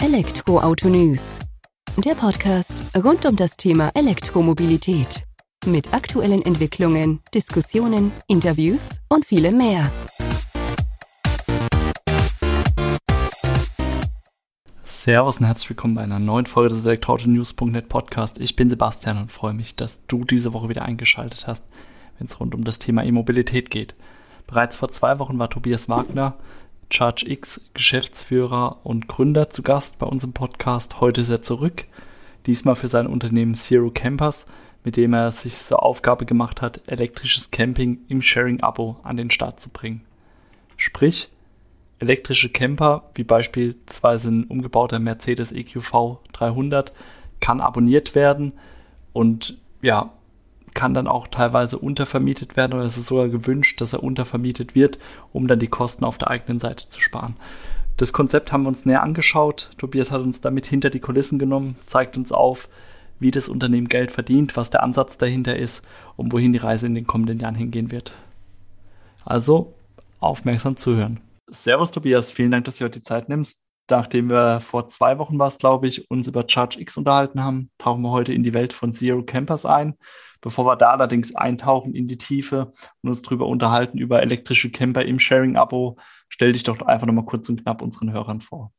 Elektroauto News. Der Podcast rund um das Thema Elektromobilität. Mit aktuellen Entwicklungen, Diskussionen, Interviews und vielem mehr. Servus und herzlich willkommen bei einer neuen Folge des Elektroauto-News.net Podcast. Ich bin Sebastian und freue mich, dass du diese Woche wieder eingeschaltet hast, wenn es rund um das Thema E-Mobilität geht. Bereits vor zwei Wochen war Tobias Wagner, ChargeX Geschäftsführer und Gründer zu Gast bei unserem Podcast. Heute ist er zurück, diesmal für sein Unternehmen Zero Campers, mit dem er sich zur Aufgabe gemacht hat, elektrisches Camping im Sharing-Abo an den Start zu bringen. Sprich, elektrische Camper, wie beispielsweise ein umgebauter Mercedes EQV 300, kann abonniert werden und ja, kann dann auch teilweise untervermietet werden oder es ist sogar gewünscht, dass er untervermietet wird, um dann die Kosten auf der eigenen Seite zu sparen. Das Konzept haben wir uns näher angeschaut. Tobias hat uns damit hinter die Kulissen genommen, zeigt uns auf, wie das Unternehmen Geld verdient, was der Ansatz dahinter ist und wohin die Reise in den kommenden Jahren hingehen wird. Also aufmerksam zuhören. Servus Tobias, vielen Dank, dass du heute die Zeit nimmst. Nachdem wir vor zwei Wochen war es, glaube ich, uns über Charge X unterhalten haben, tauchen wir heute in die Welt von Zero Campers ein. Bevor wir da allerdings eintauchen in die Tiefe und uns darüber unterhalten über elektrische Camper im Sharing-Abo, stell dich doch einfach nochmal kurz und knapp unseren Hörern vor.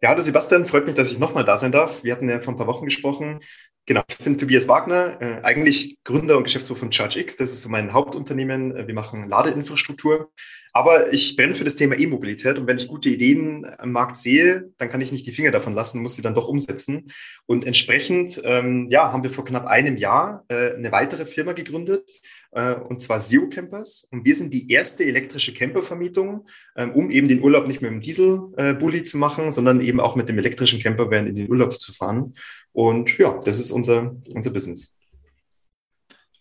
Ja, hallo Sebastian, freut mich, dass ich nochmal da sein darf. Wir hatten ja vor ein paar Wochen gesprochen. Genau, ich bin Tobias Wagner, äh, eigentlich Gründer und Geschäftsführer von ChargeX. Das ist so mein Hauptunternehmen. Wir machen Ladeinfrastruktur. Aber ich brenne für das Thema E-Mobilität und wenn ich gute Ideen am Markt sehe, dann kann ich nicht die Finger davon lassen, muss sie dann doch umsetzen. Und entsprechend, ähm, ja, haben wir vor knapp einem Jahr äh, eine weitere Firma gegründet, äh, und zwar Zero Campers. Und wir sind die erste elektrische Campervermietung, ähm, um eben den Urlaub nicht mit dem Diesel-Bulli äh, zu machen, sondern eben auch mit dem elektrischen Campervan in den Urlaub zu fahren. Und ja, das ist unser, unser Business.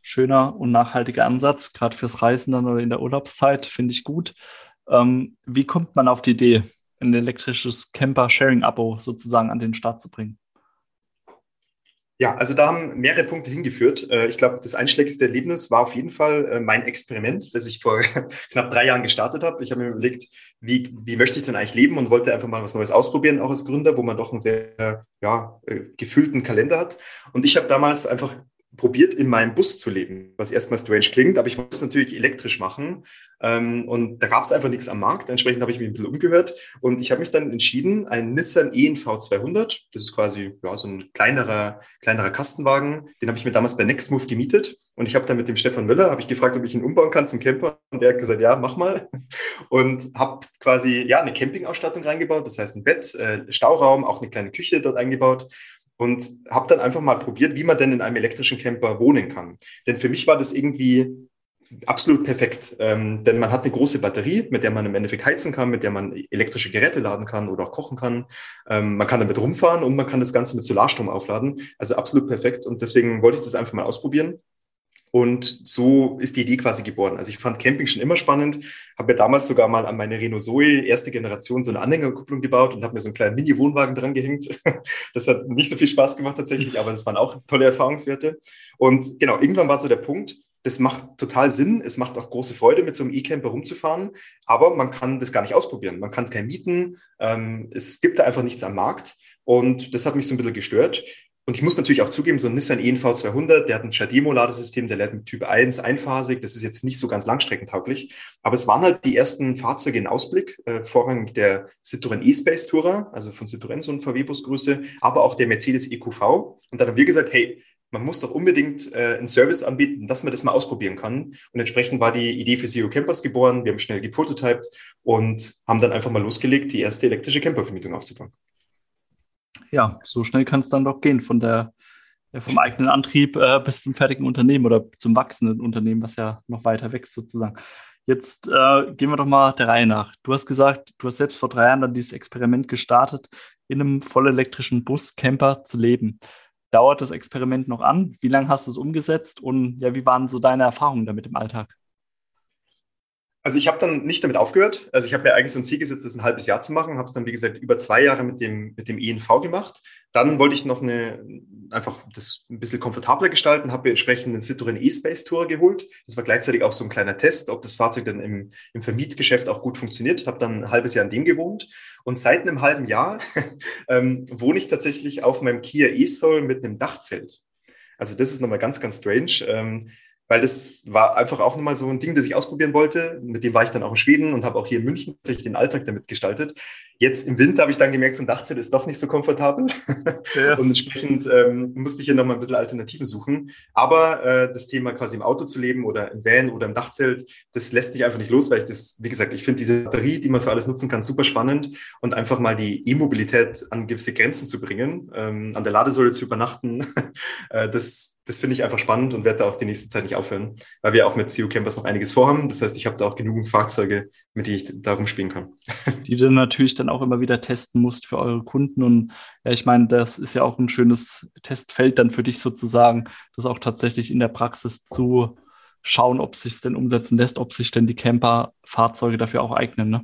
Schöner und nachhaltiger Ansatz, gerade fürs Reisen dann oder in der Urlaubszeit, finde ich gut. Ähm, wie kommt man auf die Idee, ein elektrisches Camper-Sharing-Abo sozusagen an den Start zu bringen? Ja, also da haben mehrere Punkte hingeführt. Äh, ich glaube, das einschlägigste Erlebnis war auf jeden Fall äh, mein Experiment, das ich vor knapp drei Jahren gestartet habe. Ich habe mir überlegt, wie, wie möchte ich denn eigentlich leben und wollte einfach mal was Neues ausprobieren, auch als Gründer, wo man doch einen sehr ja, äh, gefüllten Kalender hat. Und ich habe damals einfach probiert, in meinem Bus zu leben, was erstmal strange klingt, aber ich wollte es natürlich elektrisch machen. Ähm, und da gab es einfach nichts am Markt. Entsprechend habe ich mich ein bisschen umgehört. Und ich habe mich dann entschieden, einen Nissan ENV 200, das ist quasi ja, so ein kleinerer, kleinerer Kastenwagen, den habe ich mir damals bei Nextmove gemietet. Und ich habe dann mit dem Stefan Müller, habe ich gefragt, ob ich ihn umbauen kann zum Camper. Und der hat gesagt, ja, mach mal. Und habe quasi ja eine Campingausstattung reingebaut, das heißt ein Bett, äh, Stauraum, auch eine kleine Küche dort eingebaut und habe dann einfach mal probiert, wie man denn in einem elektrischen Camper wohnen kann. Denn für mich war das irgendwie absolut perfekt, ähm, denn man hat eine große Batterie, mit der man im Endeffekt heizen kann, mit der man elektrische Geräte laden kann oder auch kochen kann. Ähm, man kann damit rumfahren und man kann das Ganze mit Solarstrom aufladen. Also absolut perfekt und deswegen wollte ich das einfach mal ausprobieren und so ist die Idee quasi geboren. Also ich fand Camping schon immer spannend, habe mir damals sogar mal an meine Renault Zoe erste Generation so eine Anhängerkupplung gebaut und habe mir so einen kleinen Mini-Wohnwagen dran gehängt. Das hat nicht so viel Spaß gemacht tatsächlich, aber das waren auch tolle Erfahrungswerte. Und genau, irgendwann war so der Punkt, das macht total Sinn. Es macht auch große Freude, mit so einem E-Camper rumzufahren. Aber man kann das gar nicht ausprobieren. Man kann kein mieten. Ähm, es gibt da einfach nichts am Markt. Und das hat mich so ein bisschen gestört. Und ich muss natürlich auch zugeben, so ein Nissan ENV 200, der hat ein Chademo-Ladesystem, der lädt mit Typ 1 einphasig. Das ist jetzt nicht so ganz langstreckentauglich. Aber es waren halt die ersten Fahrzeuge in Ausblick, äh, vorrangig der Citroën E-Space Tourer, also von Citroën so ein VW-Busgröße, aber auch der Mercedes EQV. Und dann haben wir gesagt, hey, man muss doch unbedingt äh, einen Service anbieten, dass man das mal ausprobieren kann. Und entsprechend war die Idee für Zero Campers geboren. Wir haben schnell geprototyped und haben dann einfach mal losgelegt, die erste elektrische Campervermietung aufzubauen ja, so schnell kann es dann doch gehen von der vom eigenen Antrieb äh, bis zum fertigen Unternehmen oder zum wachsenden Unternehmen, was ja noch weiter wächst sozusagen. Jetzt äh, gehen wir doch mal der Reihe nach. Du hast gesagt, du hast selbst vor drei Jahren dann dieses Experiment gestartet, in einem vollelektrischen Bus-Camper zu leben. Dauert das Experiment noch an? Wie lange hast du es umgesetzt und ja, wie waren so deine Erfahrungen damit im Alltag? Also ich habe dann nicht damit aufgehört. Also ich habe mir eigentlich so ein Ziel gesetzt, das ein halbes Jahr zu machen. Habe es dann, wie gesagt, über zwei Jahre mit dem, mit dem ENV gemacht. Dann wollte ich noch eine, einfach das ein bisschen komfortabler gestalten, habe mir entsprechend einen Citroën E-Space Tour geholt. Das war gleichzeitig auch so ein kleiner Test, ob das Fahrzeug dann im, im Vermietgeschäft auch gut funktioniert. Habe dann ein halbes Jahr in dem gewohnt und seit einem halben Jahr ähm, wohne ich tatsächlich auf meinem Kia E-Soul mit einem Dachzelt. Also das ist nochmal ganz, ganz strange. Ähm, weil das war einfach auch nochmal so ein Ding, das ich ausprobieren wollte. Mit dem war ich dann auch in Schweden und habe auch hier in München tatsächlich den Alltag damit gestaltet. Jetzt im Winter habe ich dann gemerkt, so ein Dachzelt ist doch nicht so komfortabel. Ja. und entsprechend ähm, musste ich hier nochmal ein bisschen Alternativen suchen. Aber äh, das Thema quasi im Auto zu leben oder im Van oder im Dachzelt, das lässt mich einfach nicht los, weil ich das, wie gesagt, ich finde diese Batterie, die man für alles nutzen kann, super spannend und einfach mal die E-Mobilität an gewisse Grenzen zu bringen, ähm, an der Ladesäule zu übernachten, äh, das, das finde ich einfach spannend und werde da auch die nächste Zeit nicht aufhören, weil wir auch mit CO Campers noch einiges vorhaben. Das heißt, ich habe da auch genügend Fahrzeuge, mit denen ich da rumspielen kann. Die du natürlich dann auch immer wieder testen musst für eure Kunden. Und ja, ich meine, das ist ja auch ein schönes Testfeld dann für dich sozusagen, das auch tatsächlich in der Praxis zu schauen, ob sich denn umsetzen lässt, ob sich denn die Camper-Fahrzeuge dafür auch eignen. Ne?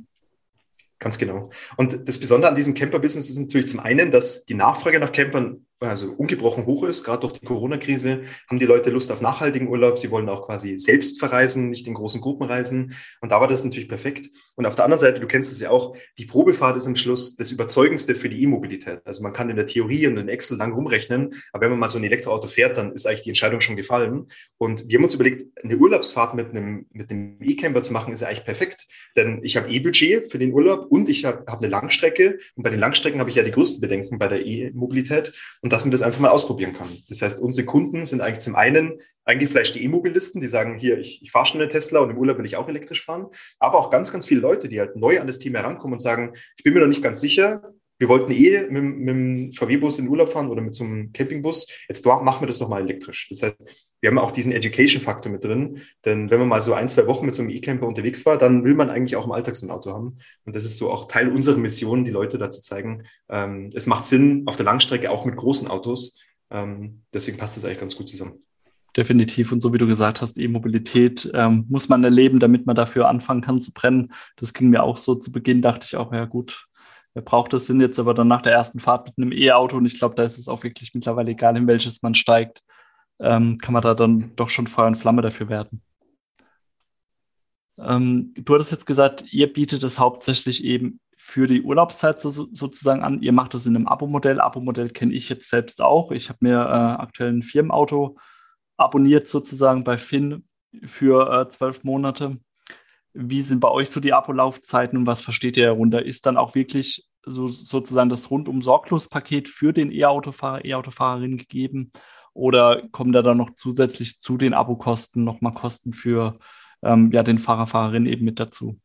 Ganz genau. Und das Besondere an diesem Camper-Business ist natürlich zum einen, dass die Nachfrage nach Campern also ungebrochen hoch ist. Gerade durch die Corona-Krise haben die Leute Lust auf nachhaltigen Urlaub. Sie wollen auch quasi selbst verreisen, nicht in großen Gruppen reisen. Und da war das natürlich perfekt. Und auf der anderen Seite, du kennst es ja auch, die Probefahrt ist am Schluss das Überzeugendste für die E-Mobilität. Also man kann in der Theorie und in Excel lang rumrechnen, aber wenn man mal so ein Elektroauto fährt, dann ist eigentlich die Entscheidung schon gefallen. Und wir haben uns überlegt, eine Urlaubsfahrt mit einem, mit einem E-Camper zu machen, ist ja eigentlich perfekt. Denn ich habe E-Budget für den Urlaub und ich habe hab eine Langstrecke. Und bei den Langstrecken habe ich ja die größten Bedenken bei der E-Mobilität. Und dass man das einfach mal ausprobieren kann. Das heißt, unsere Kunden sind eigentlich zum einen eingefleischte E-Mobilisten, die sagen, hier, ich, ich fahre schon einen Tesla und im Urlaub will ich auch elektrisch fahren, aber auch ganz, ganz viele Leute, die halt neu an das Thema herankommen und sagen, ich bin mir noch nicht ganz sicher, wir wollten eh mit, mit dem VW-Bus in den Urlaub fahren oder mit so einem Campingbus, jetzt machen wir das doch mal elektrisch. Das heißt, wir haben auch diesen Education-Faktor mit drin. Denn wenn man mal so ein, zwei Wochen mit so einem E-Camper unterwegs war, dann will man eigentlich auch im Alltag so ein Auto haben. Und das ist so auch Teil unserer Mission, die Leute dazu zeigen, ähm, es macht Sinn auf der Langstrecke auch mit großen Autos. Ähm, deswegen passt das eigentlich ganz gut zusammen. Definitiv. Und so wie du gesagt hast, E-Mobilität ähm, muss man erleben, damit man dafür anfangen kann zu brennen. Das ging mir auch so zu Beginn, dachte ich auch, ja gut, wer braucht das denn jetzt? Aber dann nach der ersten Fahrt mit einem E-Auto, und ich glaube, da ist es auch wirklich mittlerweile egal, in welches man steigt, ähm, kann man da dann doch schon Feuer und Flamme dafür werden. Ähm, du hattest jetzt gesagt, ihr bietet es hauptsächlich eben für die Urlaubszeit so, sozusagen an. Ihr macht das in einem Abo-Modell. Abo-Modell kenne ich jetzt selbst auch. Ich habe mir äh, aktuell ein Firmenauto abonniert sozusagen bei Finn für äh, zwölf Monate. Wie sind bei euch so die Abo-Laufzeiten und was versteht ihr darunter? Ist dann auch wirklich so, sozusagen das rundum sorglos Paket für den E-Autofahrer, E-Autofahrerin gegeben? Oder kommen da dann noch zusätzlich zu den Abokosten nochmal Kosten für ähm, ja, den Fahrer, Fahrerin eben mit dazu?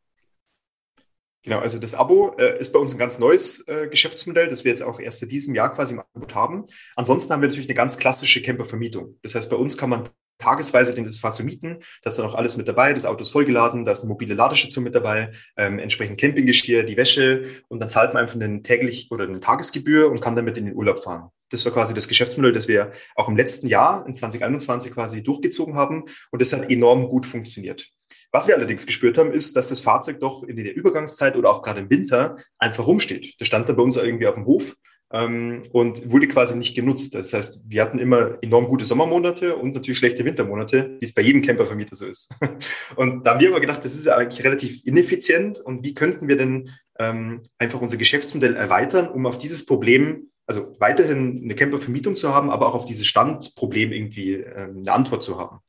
Genau, also das Abo äh, ist bei uns ein ganz neues äh, Geschäftsmodell, das wir jetzt auch erst in diesem Jahr quasi im Angebot haben. Ansonsten haben wir natürlich eine ganz klassische Campervermietung. Das heißt, bei uns kann man tagesweise das Fahrzeug mieten. Da ist dann auch alles mit dabei. Das Auto ist vollgeladen, da ist eine mobile Ladestation mit dabei, ähm, entsprechend Campinggeschirr, die Wäsche und dann zahlt man einfach eine täglich oder eine Tagesgebühr und kann damit in den Urlaub fahren. Das war quasi das Geschäftsmodell, das wir auch im letzten Jahr, in 2021 quasi durchgezogen haben und das hat enorm gut funktioniert. Was wir allerdings gespürt haben, ist, dass das Fahrzeug doch in der Übergangszeit oder auch gerade im Winter einfach rumsteht. Das stand dann bei uns irgendwie auf dem Hof ähm, und wurde quasi nicht genutzt. Das heißt, wir hatten immer enorm gute Sommermonate und natürlich schlechte Wintermonate, wie es bei jedem Campervermieter so ist. Und da haben wir aber gedacht, das ist eigentlich relativ ineffizient und wie könnten wir denn ähm, einfach unser Geschäftsmodell erweitern, um auf dieses Problem, also weiterhin eine Campervermietung zu haben, aber auch auf dieses Standproblem irgendwie ähm, eine Antwort zu haben.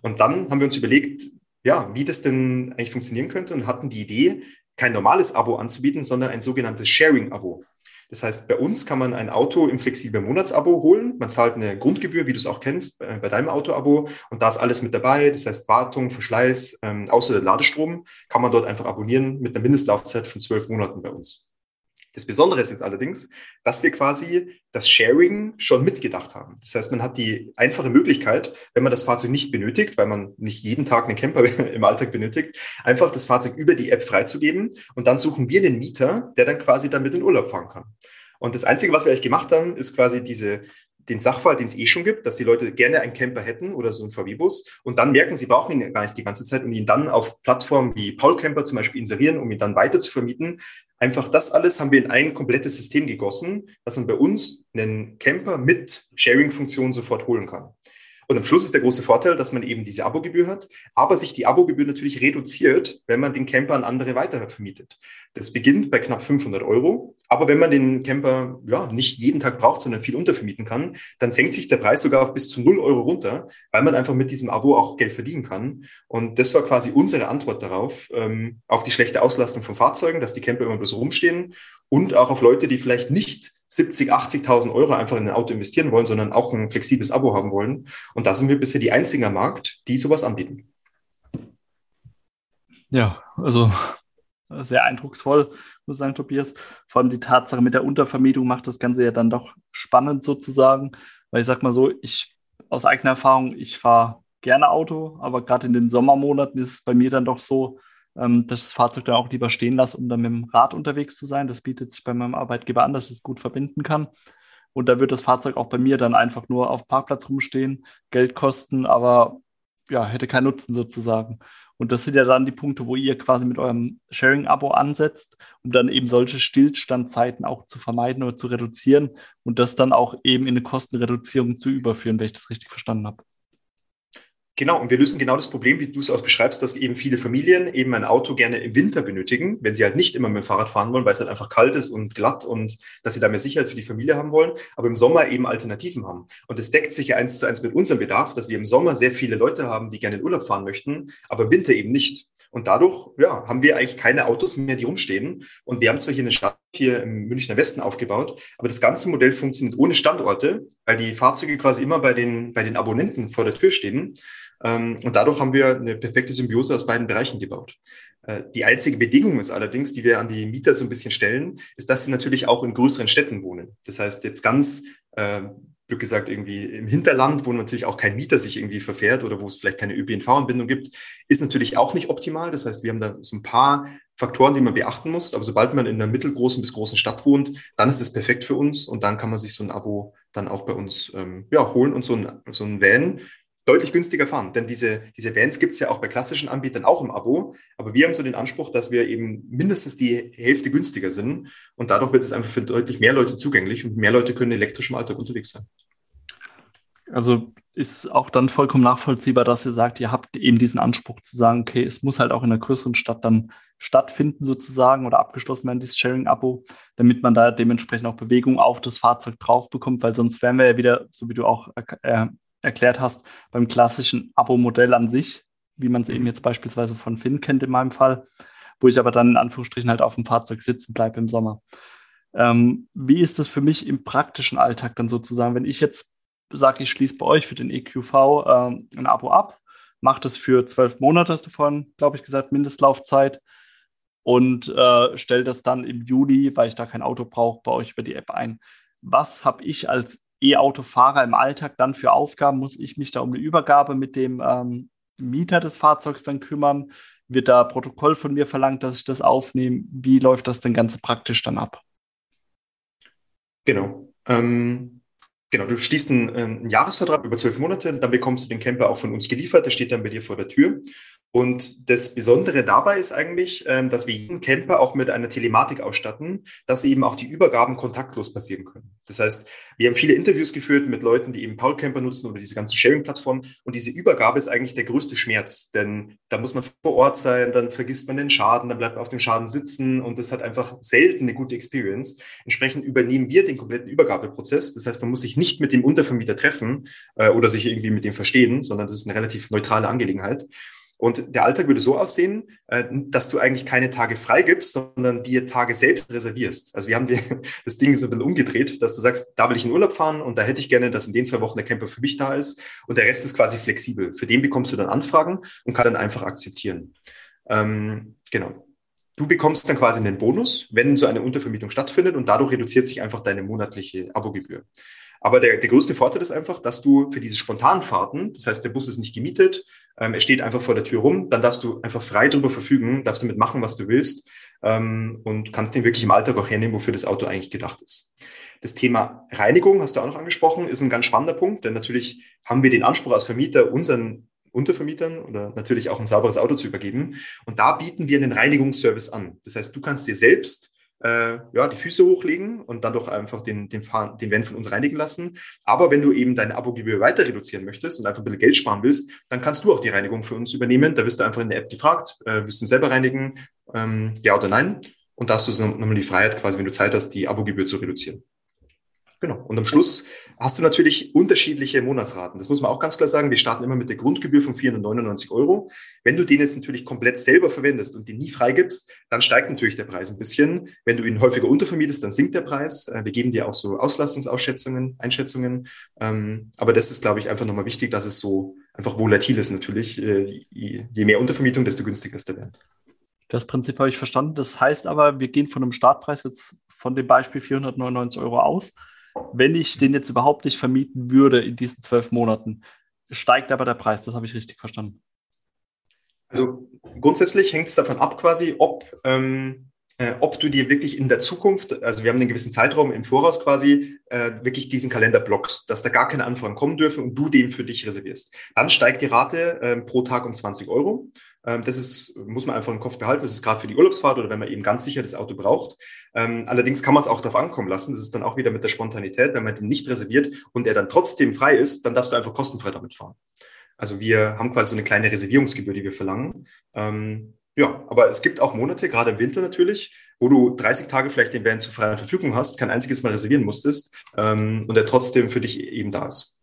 Und dann haben wir uns überlegt, ja, wie das denn eigentlich funktionieren könnte und hatten die Idee, kein normales Abo anzubieten, sondern ein sogenanntes Sharing-Abo. Das heißt, bei uns kann man ein Auto im flexiblen Monatsabo holen. Man zahlt eine Grundgebühr, wie du es auch kennst, bei, deinem Autoabo. Und da ist alles mit dabei. Das heißt, Wartung, Verschleiß, ähm, außer der Ladestrom, kann man dort einfach abonnieren mit einer Mindestlaufzeit von zwölf Monaten bei uns. Das Besondere ist jetzt allerdings, dass wir quasi das Sharing schon mitgedacht haben. Das heißt, man hat die einfache Möglichkeit, wenn man das Fahrzeug nicht benötigt, weil man nicht jeden Tag einen Camper im Alltag benötigt, einfach das Fahrzeug über die App freizugeben und dann suchen wir den Mieter, der dann quasi damit in Urlaub fahren kann. Und das Einzige, was wir eigentlich gemacht haben, ist quasi diese den Sachfall, den es eh schon gibt, dass die Leute gerne einen Camper hätten oder so einen VW-Bus und dann merken, sie brauchen ihn gar nicht die ganze Zeit und ihn dann auf Plattformen wie Paul Camper zum Beispiel inserieren, um ihn dann weiter zu vermieten, Einfach das alles haben wir in ein komplettes System gegossen, dass man bei uns einen Camper mit Sharing-Funktion sofort holen kann. Und am Schluss ist der große Vorteil, dass man eben diese Abogebühr hat, aber sich die Abogebühr natürlich reduziert, wenn man den Camper an andere weiter vermietet. Das beginnt bei knapp 500 Euro. Aber wenn man den Camper ja, nicht jeden Tag braucht, sondern viel untervermieten kann, dann senkt sich der Preis sogar auf bis zu 0 Euro runter, weil man einfach mit diesem Abo auch Geld verdienen kann. Und das war quasi unsere Antwort darauf, ähm, auf die schlechte Auslastung von Fahrzeugen, dass die Camper immer bloß rumstehen und auch auf Leute, die vielleicht nicht 70, 80.000 Euro einfach in ein Auto investieren wollen, sondern auch ein flexibles Abo haben wollen. Und da sind wir bisher die einzigen am Markt, die sowas anbieten. Ja, also sehr eindrucksvoll, muss ich sagen, Tobias. Vor allem die Tatsache mit der Untervermietung macht das Ganze ja dann doch spannend sozusagen. Weil ich sag mal so, ich aus eigener Erfahrung, ich fahre gerne Auto, aber gerade in den Sommermonaten ist es bei mir dann doch so, ähm, das Fahrzeug dann auch lieber stehen lasse, um dann mit dem Rad unterwegs zu sein. Das bietet sich bei meinem Arbeitgeber an, dass ich es gut verbinden kann. Und da wird das Fahrzeug auch bei mir dann einfach nur auf Parkplatz rumstehen, Geld kosten, aber ja, hätte keinen Nutzen sozusagen. Und das sind ja dann die Punkte, wo ihr quasi mit eurem Sharing-Abo ansetzt, um dann eben solche Stillstandzeiten auch zu vermeiden oder zu reduzieren und das dann auch eben in eine Kostenreduzierung zu überführen, wenn ich das richtig verstanden habe. Genau, und wir lösen genau das Problem, wie du es auch beschreibst, dass eben viele Familien eben ein Auto gerne im Winter benötigen, wenn sie halt nicht immer mit dem Fahrrad fahren wollen, weil es halt einfach kalt ist und glatt und dass sie da mehr Sicherheit für die Familie haben wollen, aber im Sommer eben Alternativen haben. Und es deckt sich ja eins zu eins mit unserem Bedarf, dass wir im Sommer sehr viele Leute haben, die gerne in Urlaub fahren möchten, aber im Winter eben nicht. Und dadurch ja, haben wir eigentlich keine Autos mehr, die rumstehen. Und wir haben zwar hier eine Stadt hier im Münchner Westen aufgebaut, aber das ganze Modell funktioniert ohne Standorte, weil die Fahrzeuge quasi immer bei den, bei den Abonnenten vor der Tür stehen. Ähm, und dadurch haben wir eine perfekte Symbiose aus beiden Bereichen gebaut. Äh, die einzige Bedingung ist allerdings, die wir an die Mieter so ein bisschen stellen, ist, dass sie natürlich auch in größeren Städten wohnen. Das heißt, jetzt ganz äh, Glück gesagt, irgendwie im Hinterland, wo natürlich auch kein Mieter sich irgendwie verfährt oder wo es vielleicht keine ÖPNV-Anbindung gibt, ist natürlich auch nicht optimal. Das heißt, wir haben da so ein paar Faktoren, die man beachten muss. Aber sobald man in einer mittelgroßen bis großen Stadt wohnt, dann ist es perfekt für uns und dann kann man sich so ein Abo dann auch bei uns ähm, ja, holen und so ein, so ein Van deutlich günstiger fahren. Denn diese, diese Vans gibt es ja auch bei klassischen Anbietern auch im Abo. Aber wir haben so den Anspruch, dass wir eben mindestens die Hälfte günstiger sind. Und dadurch wird es einfach für deutlich mehr Leute zugänglich und mehr Leute können elektrisch im Alltag unterwegs sein. Also ist auch dann vollkommen nachvollziehbar, dass ihr sagt, ihr habt eben diesen Anspruch zu sagen, okay, es muss halt auch in einer größeren Stadt dann stattfinden sozusagen oder abgeschlossen werden, dieses Sharing-Abo, damit man da dementsprechend auch Bewegung auf das Fahrzeug drauf bekommt, weil sonst wären wir ja wieder, so wie du auch äh, erklärt hast, beim klassischen Abo-Modell an sich, wie man es eben mhm. jetzt beispielsweise von Finn kennt in meinem Fall, wo ich aber dann in Anführungsstrichen halt auf dem Fahrzeug sitzen bleibe im Sommer. Ähm, wie ist das für mich im praktischen Alltag dann sozusagen, wenn ich jetzt sage, ich schließe bei euch für den EQV ähm, ein Abo ab, mache das für zwölf Monate, hast du vorhin, glaube ich, gesagt, Mindestlaufzeit und äh, stelle das dann im Juli, weil ich da kein Auto brauche, bei euch über die App ein. Was habe ich als E-Autofahrer im Alltag dann für Aufgaben? Muss ich mich da um eine Übergabe mit dem ähm, Mieter des Fahrzeugs dann kümmern? Wird da Protokoll von mir verlangt, dass ich das aufnehme? Wie läuft das denn ganz praktisch dann ab? Genau. Ähm, genau, du schließt einen, einen Jahresvertrag über zwölf Monate, dann bekommst du den Camper auch von uns geliefert, der steht dann bei dir vor der Tür. Und das Besondere dabei ist eigentlich, ähm, dass wir jeden Camper auch mit einer Telematik ausstatten, dass eben auch die Übergaben kontaktlos passieren können. Das heißt, wir haben viele Interviews geführt mit Leuten, die eben Paul Camper nutzen oder diese ganzen Sharing-Plattformen. Und diese Übergabe ist eigentlich der größte Schmerz, denn da muss man vor Ort sein, dann vergisst man den Schaden, dann bleibt man auf dem Schaden sitzen und das hat einfach selten eine gute Experience. Entsprechend übernehmen wir den kompletten Übergabeprozess. Das heißt, man muss sich nicht mit dem Untervermieter treffen äh, oder sich irgendwie mit dem verstehen, sondern das ist eine relativ neutrale Angelegenheit. Und der Alltag würde so aussehen, äh, dass du eigentlich keine Tage frei gibst, sondern dir Tage selbst reservierst. Also wir haben dir das Ding so ein bisschen umgedreht, dass du sagst, da will ich in Urlaub fahren und da hätte ich gerne, dass in den zwei Wochen der Camper für mich da ist und der Rest ist quasi flexibel. Für den bekommst du dann Anfragen und kann dann einfach akzeptieren. Ähm, genau. Du bekommst dann quasi einen Bonus, wenn so eine Untervermietung stattfindet und dadurch reduziert sich einfach deine monatliche Abogebühr. Aber der, der größte Vorteil ist einfach, dass du für diese spontanen Fahrten, das heißt, der Bus ist nicht gemietet, ähm, er steht einfach vor der Tür rum, dann darfst du einfach frei drüber verfügen, darfst damit machen, was du willst ähm, und kannst den wirklich im Alltag auch hernehmen, wofür das Auto eigentlich gedacht ist. Das Thema Reinigung hast du auch noch angesprochen, ist ein ganz spannender Punkt, denn natürlich haben wir den Anspruch als Vermieter, unseren Untervermietern oder natürlich auch ein sauberes Auto zu übergeben. Und da bieten wir einen Reinigungsservice an. Das heißt, du kannst dir selbst äh, ja, die Füße hochlegen und dann doch einfach den, den, Fahren, den Van von uns reinigen lassen. Aber wenn du eben deine Abogebühr weiter reduzieren möchtest und einfach ein bisschen Geld sparen willst, dann kannst du auch die Reinigung für uns übernehmen. Da wirst du einfach in der App gefragt, äh, willst du ihn selber reinigen, ähm, ja oder nein? Und da hast du nochmal die Freiheit, quasi, wenn du Zeit hast, die Abogebühr zu reduzieren. Genau. Und am Schluss hast du natürlich unterschiedliche Monatsraten. Das muss man auch ganz klar sagen. Wir starten immer mit der Grundgebühr von 499 Euro. Wenn du den jetzt natürlich komplett selber verwendest und den nie freigibst, dann steigt natürlich der Preis ein bisschen. Wenn du ihn häufiger untervermietest, dann sinkt der Preis. Äh, wir geben dir auch so Auslastungsausschätzungen, Einschätzungen. Ähm, aber das ist, glaube ich, einfach nochmal wichtig, dass es so einfach volatil ist natürlich. Äh, je mehr Untervermietung, desto günstiger ist der Wert. Das Prinzip habe ich verstanden. Das heißt aber, wir gehen von einem Startpreis jetzt von dem Beispiel 499 Euro aus wenn ich den jetzt überhaupt nicht vermieten würde in diesen zwölf Monaten, steigt aber der Preis. Das habe ich richtig verstanden. Also grundsätzlich hängt es davon ab, quasi, ob, ähm, äh, ob du dir wirklich in der Zukunft, also wir haben einen gewissen Zeitraum im Voraus quasi, äh, wirklich diesen Kalender blockst, dass da gar keine Anfragen kommen dürfen und du den für dich reservierst. Dann steigt die Rate äh, pro Tag um 20 Euro. Ähm, das ist, muss man einfach im Kopf behalten. Das ist gerade für die Urlaubsfahrt oder wenn man eben ganz sicher das Auto braucht. Ähm, allerdings kann man es auch darauf ankommen lassen. Das ist dann auch wieder mit der Spontanität. Wenn man den nicht reserviert und er dann trotzdem frei ist, dann darfst du einfach kostenfrei damit fahren. Also wir haben quasi so eine kleine Reservierungsgebühr, die wir verlangen. Ähm, ja, aber es gibt auch Monate, gerade im Winter natürlich, wo du 30 Tage vielleicht den Van zur freien Verfügung hast, kein einziges Mal reservieren musstest ähm, und er trotzdem für dich eben da ist.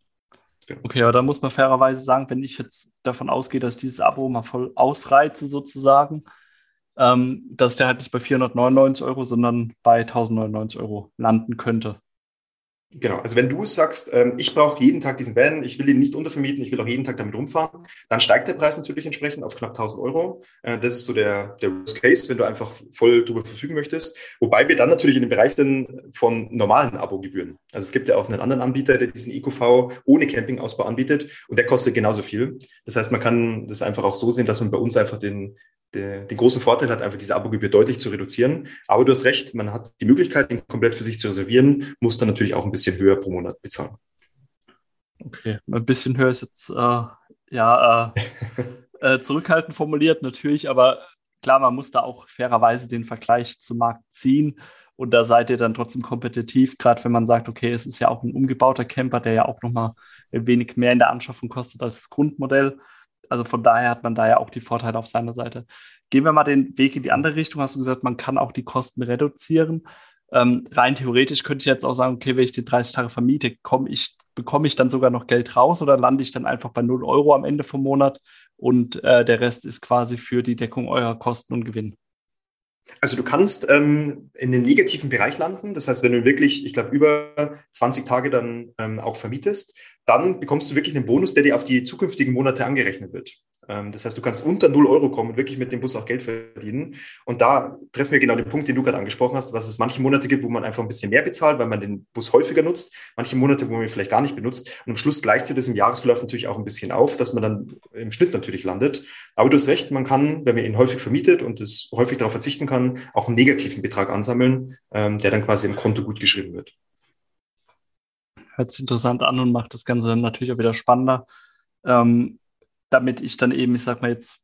Okay, aber da muss man fairerweise sagen, wenn ich jetzt davon ausgehe, dass dieses Abo mal voll ausreize sozusagen, ähm, dass der halt nicht bei 499 Euro, sondern bei 1099 Euro landen könnte. Genau, also wenn du sagst, ähm, ich brauche jeden Tag diesen Van, ich will ihn nicht untervermieten, ich will auch jeden Tag damit rumfahren, dann steigt der Preis natürlich entsprechend auf knapp 1000 Euro. Äh, das ist so der, der Worst Case, wenn du einfach voll darüber verfügen möchtest. Wobei wir dann natürlich in den Bereich sind von normalen Abogebühren. Also es gibt ja auch einen anderen Anbieter, der diesen EcoV ohne Campingausbau anbietet und der kostet genauso viel. Das heißt, man kann das einfach auch so sehen, dass man bei uns einfach den den großen Vorteil hat, einfach diese Abogebühr deutlich zu reduzieren. Aber du hast recht, man hat die Möglichkeit, den komplett für sich zu reservieren, muss dann natürlich auch ein bisschen höher pro Monat bezahlen. Okay, ein bisschen höher ist jetzt äh, ja äh, äh, zurückhaltend formuliert natürlich, aber klar, man muss da auch fairerweise den Vergleich zum Markt ziehen. Und da seid ihr dann trotzdem kompetitiv, gerade wenn man sagt, okay, es ist ja auch ein umgebauter Camper, der ja auch nochmal ein wenig mehr in der Anschaffung kostet als das Grundmodell. Also von daher hat man da ja auch die Vorteile auf seiner Seite. Gehen wir mal den Weg in die andere Richtung. Hast du gesagt, man kann auch die Kosten reduzieren. Ähm, rein theoretisch könnte ich jetzt auch sagen, okay, wenn ich die 30 Tage vermiete, komm ich, bekomme ich dann sogar noch Geld raus oder lande ich dann einfach bei 0 Euro am Ende vom Monat und äh, der Rest ist quasi für die Deckung eurer Kosten und Gewinn? Also du kannst ähm, in den negativen Bereich landen. Das heißt, wenn du wirklich, ich glaube, über 20 Tage dann ähm, auch vermietest, dann bekommst du wirklich einen Bonus, der dir auf die zukünftigen Monate angerechnet wird. Ähm, das heißt, du kannst unter 0 Euro kommen und wirklich mit dem Bus auch Geld verdienen. Und da treffen wir genau den Punkt, den du gerade angesprochen hast, was es manche Monate gibt, wo man einfach ein bisschen mehr bezahlt, weil man den Bus häufiger nutzt. Manche Monate, wo man ihn vielleicht gar nicht benutzt. Und am Schluss gleicht sich das im Jahresverlauf natürlich auch ein bisschen auf, dass man dann im Schnitt natürlich landet. Aber du hast recht, man kann, wenn man ihn häufig vermietet und es häufig darauf verzichten kann, auch einen negativen Betrag ansammeln, ähm, der dann quasi im Konto gut geschrieben wird hört sich interessant an und macht das Ganze natürlich auch wieder spannender. Ähm, damit ich dann eben, ich sag mal jetzt,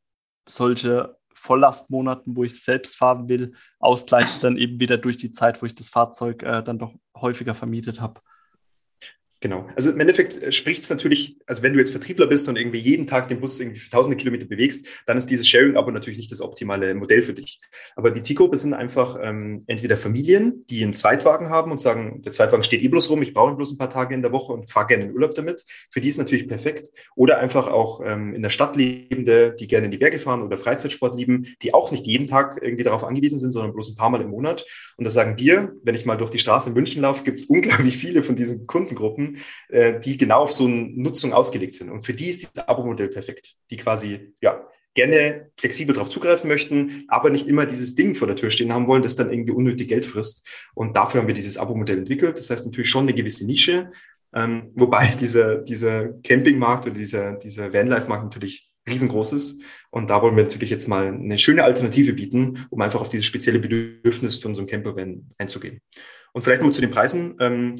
solche Volllastmonaten, wo ich selbst fahren will, ausgleiche dann eben wieder durch die Zeit, wo ich das Fahrzeug äh, dann doch häufiger vermietet habe. Genau. Also im Endeffekt äh, spricht es natürlich, also wenn du jetzt Vertriebler bist und irgendwie jeden Tag den Bus irgendwie tausende Kilometer bewegst, dann ist dieses Sharing-Abo natürlich nicht das optimale Modell für dich. Aber die Zielgruppe sind einfach ähm, entweder Familien, die einen Zweitwagen haben und sagen, der Zweitwagen steht eh bloß rum, ich brauche bloß ein paar Tage in der Woche und fahre gerne in Urlaub damit. Für die ist natürlich perfekt. Oder einfach auch ähm, in der Stadt lebende, die gerne in die Berge fahren oder Freizeitsport lieben, die auch nicht jeden Tag irgendwie darauf angewiesen sind, sondern bloß ein paar Mal im Monat. Und da sagen wir, wenn ich mal durch die Straße in München laufe, gibt es unglaublich viele von diesen Kundengruppen, äh, die genau auf so eine Nutzung ausgelegt sind. Und für die ist dieses Abo-Modell perfekt, die quasi, ja, gerne flexibel darauf zugreifen möchten, aber nicht immer dieses Ding vor der Tür stehen haben wollen, das dann irgendwie unnötig Geld frisst. Und dafür haben wir dieses Abo-Modell entwickelt. Das heißt natürlich schon eine gewisse Nische, ähm, wobei dieser, dieser Campingmarkt oder dieser, dieser Vanlife-Markt natürlich riesengroß ist. Und da wollen wir natürlich jetzt mal eine schöne Alternative bieten, um einfach auf dieses spezielle Bedürfnis von so einem Campervan einzugehen. Und vielleicht nur zu den Preisen. Ähm,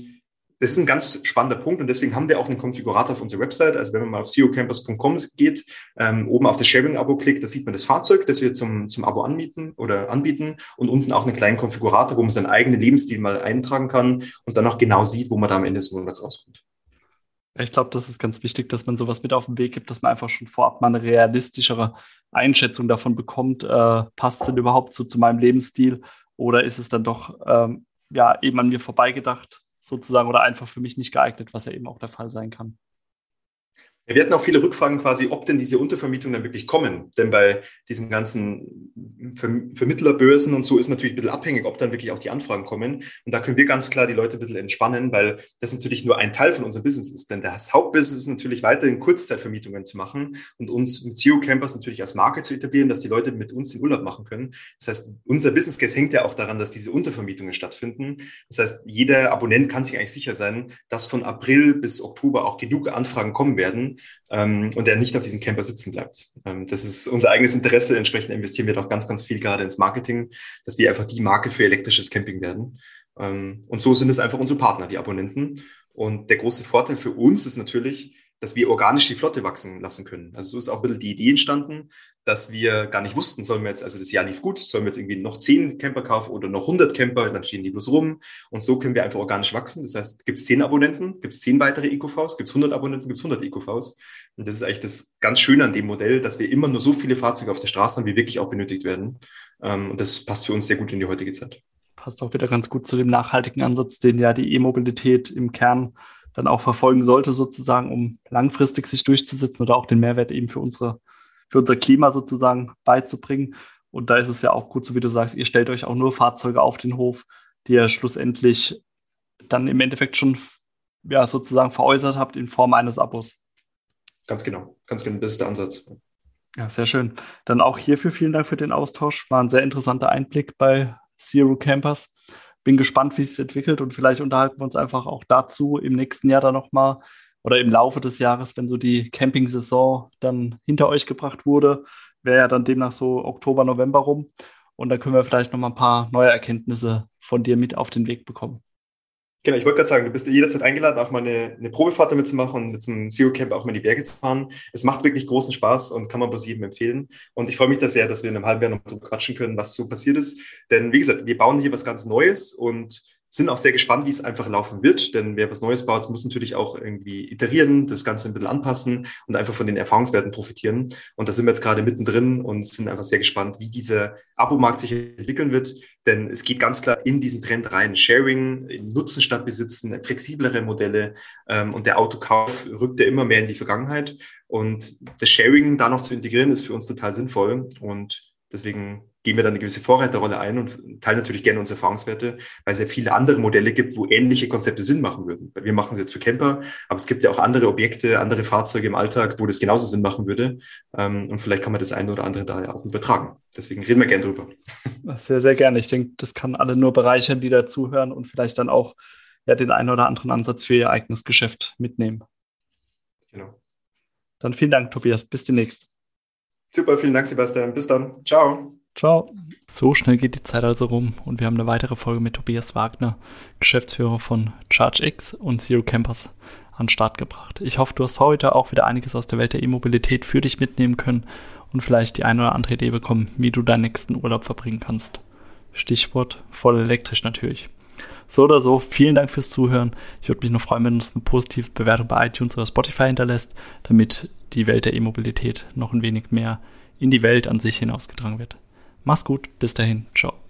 das ist ein ganz spannender Punkt und deswegen haben wir auch einen Konfigurator auf unserer Website. Also wenn man mal auf ceocampus.com geht, ähm, oben auf das Sharing-Abo klickt, da sieht man das Fahrzeug, das wir zum, zum Abo anbieten oder anbieten und unten auch einen kleinen Konfigurator, wo man seinen eigenen Lebensstil mal eintragen kann und dann auch genau sieht, wo man da am Ende des Monats rauskommt. Ich glaube, das ist ganz wichtig, dass man sowas mit auf den Weg gibt, dass man einfach schon vorab mal eine realistischere Einschätzung davon bekommt. Äh, passt es denn überhaupt so zu meinem Lebensstil oder ist es dann doch ähm, ja eben an mir vorbeigedacht? Sozusagen oder einfach für mich nicht geeignet, was ja eben auch der Fall sein kann. Wir hatten auch viele Rückfragen quasi, ob denn diese Untervermietungen dann wirklich kommen. Denn bei diesen ganzen Vermittlerbörsen und so ist natürlich ein bisschen abhängig, ob dann wirklich auch die Anfragen kommen. Und da können wir ganz klar die Leute ein bisschen entspannen, weil das natürlich nur ein Teil von unserem Business ist. Denn das Hauptbusiness ist natürlich weiterhin Kurzzeitvermietungen zu machen und uns mit CEO Campers natürlich als Marke zu etablieren, dass die Leute mit uns den Urlaub machen können. Das heißt, unser Business Case hängt ja auch daran, dass diese Untervermietungen stattfinden. Das heißt, jeder Abonnent kann sich eigentlich sicher sein, dass von April bis Oktober auch genug Anfragen kommen werden, ähm, und der nicht auf diesem Camper sitzen bleibt. Ähm, das ist unser eigenes Interesse. Entsprechend investieren wir doch ganz, ganz viel gerade ins Marketing, dass wir einfach die Marke für elektrisches Camping werden. Ähm, und so sind es einfach unsere Partner, die Abonnenten. Und der große Vorteil für uns ist natürlich, dass wir organisch die Flotte wachsen lassen können. Also so ist auch ein bisschen die Idee entstanden, dass wir gar nicht wussten, sollen wir jetzt, also das Jahr lief gut, sollen wir jetzt irgendwie noch zehn Camper kaufen oder noch 100 Camper, dann stehen die bloß rum. Und so können wir einfach organisch wachsen. Das heißt, gibt es zehn Abonnenten, gibt es zehn weitere EcoVs, gibt es 100 Abonnenten, gibt es 100 EcoVs. Und das ist eigentlich das ganz Schöne an dem Modell, dass wir immer nur so viele Fahrzeuge auf der Straße haben, wie wirklich auch benötigt werden. Ähm, und das passt für uns sehr gut in die heutige Zeit. Passt auch wieder ganz gut zu dem nachhaltigen Ansatz, den ja die E-Mobilität im Kern dann auch verfolgen sollte, sozusagen, um langfristig sich durchzusetzen oder auch den Mehrwert eben für unsere, für unser Klima sozusagen beizubringen. Und da ist es ja auch gut, so wie du sagst, ihr stellt euch auch nur Fahrzeuge auf den Hof, die ihr schlussendlich dann im Endeffekt schon ja, sozusagen veräußert habt in Form eines Abos. Ganz genau, ganz genau, das ist der Ansatz. Ja, sehr schön. Dann auch hierfür vielen Dank für den Austausch. War ein sehr interessanter Einblick bei Zero Campers bin gespannt, wie es sich entwickelt und vielleicht unterhalten wir uns einfach auch dazu im nächsten Jahr dann nochmal oder im Laufe des Jahres, wenn so die Camping-Saison dann hinter euch gebracht wurde, wäre ja dann demnach so Oktober, November rum. Und da können wir vielleicht nochmal ein paar neue Erkenntnisse von dir mit auf den Weg bekommen. Genau, ich wollte gerade sagen, du bist jederzeit eingeladen, auch mal eine, eine Probefahrt damit zu machen und mit zum Zero Camp auch mal in die Berge zu fahren. Es macht wirklich großen Spaß und kann man bloß jedem empfehlen. Und ich freue mich da sehr, dass wir in einem halben Jahr noch drüber quatschen können, was so passiert ist. Denn wie gesagt, wir bauen hier was ganz Neues und sind auch sehr gespannt, wie es einfach laufen wird, denn wer was Neues baut, muss natürlich auch irgendwie iterieren, das Ganze ein bisschen anpassen und einfach von den Erfahrungswerten profitieren. Und da sind wir jetzt gerade mittendrin und sind einfach sehr gespannt, wie dieser Abo-Markt sich entwickeln wird, denn es geht ganz klar in diesen Trend rein. Sharing, Nutzen statt Besitzen, flexiblere Modelle ähm, und der Autokauf rückt ja immer mehr in die Vergangenheit. Und das Sharing da noch zu integrieren, ist für uns total sinnvoll und deswegen gehen wir dann eine gewisse Vorreiterrolle ein und teilen natürlich gerne unsere Erfahrungswerte, weil es ja viele andere Modelle gibt, wo ähnliche Konzepte Sinn machen würden. Wir machen es jetzt für Camper, aber es gibt ja auch andere Objekte, andere Fahrzeuge im Alltag, wo das genauso Sinn machen würde. Ähm, und vielleicht kann man das eine oder andere da ja auch übertragen. Deswegen reden wir gerne drüber. Sehr, sehr gerne. Ich denke, das kann alle nur bereichern, die da zuhören und vielleicht dann auch ja, den einen oder anderen Ansatz für ihr eigenes Geschäft mitnehmen. Genau. Dann vielen Dank, Tobias. Bis demnächst. Super, vielen Dank, Sebastian. Bis dann. Ciao. Ciao. So schnell geht die Zeit also rum und wir haben eine weitere Folge mit Tobias Wagner, Geschäftsführer von ChargeX und Zero Campers, an den Start gebracht. Ich hoffe, du hast heute auch wieder einiges aus der Welt der E-Mobilität für dich mitnehmen können und vielleicht die eine oder andere Idee bekommen, wie du deinen nächsten Urlaub verbringen kannst. Stichwort voll elektrisch natürlich. So oder so, vielen Dank fürs Zuhören. Ich würde mich nur freuen, wenn du uns eine positive Bewertung bei iTunes oder Spotify hinterlässt, damit die Welt der E-Mobilität noch ein wenig mehr in die Welt an sich hinausgetragen wird. Mach's gut, bis dahin, ciao.